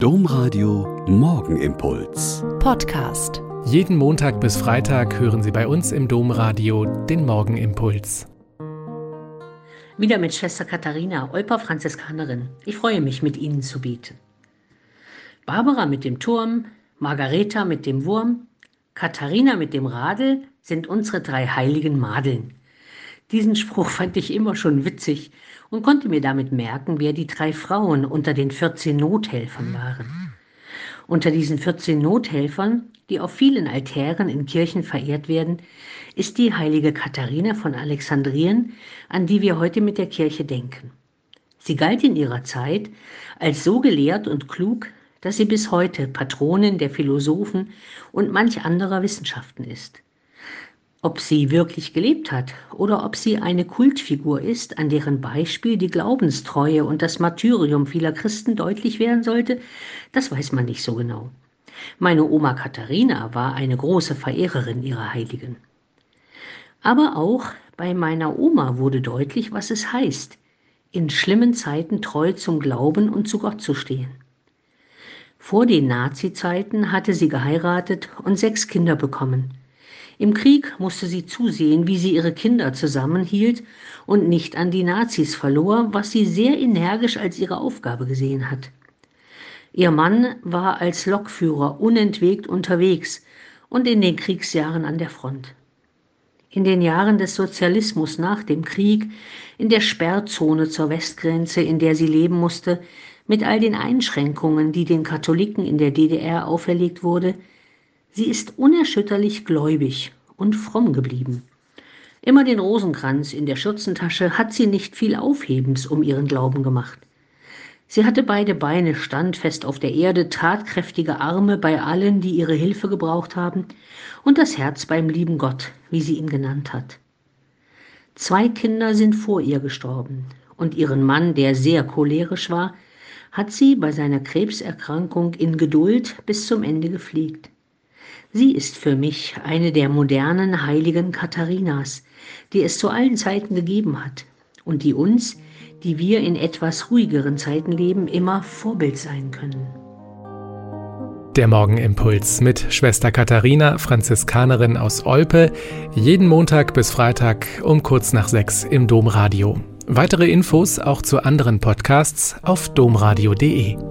Domradio Morgenimpuls. Podcast. Jeden Montag bis Freitag hören Sie bei uns im Domradio den Morgenimpuls. Wieder mit Schwester Katharina, Olper Franziskanerin. Ich freue mich, mit Ihnen zu beten. Barbara mit dem Turm, Margareta mit dem Wurm, Katharina mit dem Radl sind unsere drei heiligen Madeln. Diesen Spruch fand ich immer schon witzig und konnte mir damit merken, wer die drei Frauen unter den 14 Nothelfern waren. Unter diesen 14 Nothelfern, die auf vielen Altären in Kirchen verehrt werden, ist die heilige Katharina von Alexandrien, an die wir heute mit der Kirche denken. Sie galt in ihrer Zeit als so gelehrt und klug, dass sie bis heute Patronin der Philosophen und manch anderer Wissenschaften ist. Ob sie wirklich gelebt hat oder ob sie eine Kultfigur ist, an deren Beispiel die Glaubenstreue und das Martyrium vieler Christen deutlich werden sollte, das weiß man nicht so genau. Meine Oma Katharina war eine große Verehrerin ihrer Heiligen. Aber auch bei meiner Oma wurde deutlich, was es heißt, in schlimmen Zeiten treu zum Glauben und zu Gott zu stehen. Vor den Nazi-Zeiten hatte sie geheiratet und sechs Kinder bekommen. Im Krieg musste sie zusehen, wie sie ihre Kinder zusammenhielt und nicht an die Nazis verlor, was sie sehr energisch als ihre Aufgabe gesehen hat. Ihr Mann war als Lokführer unentwegt unterwegs und in den Kriegsjahren an der Front. In den Jahren des Sozialismus nach dem Krieg, in der Sperrzone zur Westgrenze, in der sie leben musste, mit all den Einschränkungen, die den Katholiken in der DDR auferlegt wurde, Sie ist unerschütterlich gläubig und fromm geblieben. Immer den Rosenkranz in der Schürzentasche hat sie nicht viel Aufhebens um ihren Glauben gemacht. Sie hatte beide Beine standfest auf der Erde, tatkräftige Arme bei allen, die ihre Hilfe gebraucht haben, und das Herz beim lieben Gott, wie sie ihn genannt hat. Zwei Kinder sind vor ihr gestorben, und ihren Mann, der sehr cholerisch war, hat sie bei seiner Krebserkrankung in Geduld bis zum Ende gepflegt. Sie ist für mich eine der modernen heiligen Katharinas, die es zu allen Zeiten gegeben hat und die uns, die wir in etwas ruhigeren Zeiten leben, immer Vorbild sein können. Der Morgenimpuls mit Schwester Katharina, Franziskanerin aus Olpe, jeden Montag bis Freitag um kurz nach sechs im Domradio. Weitere Infos auch zu anderen Podcasts auf domradio.de.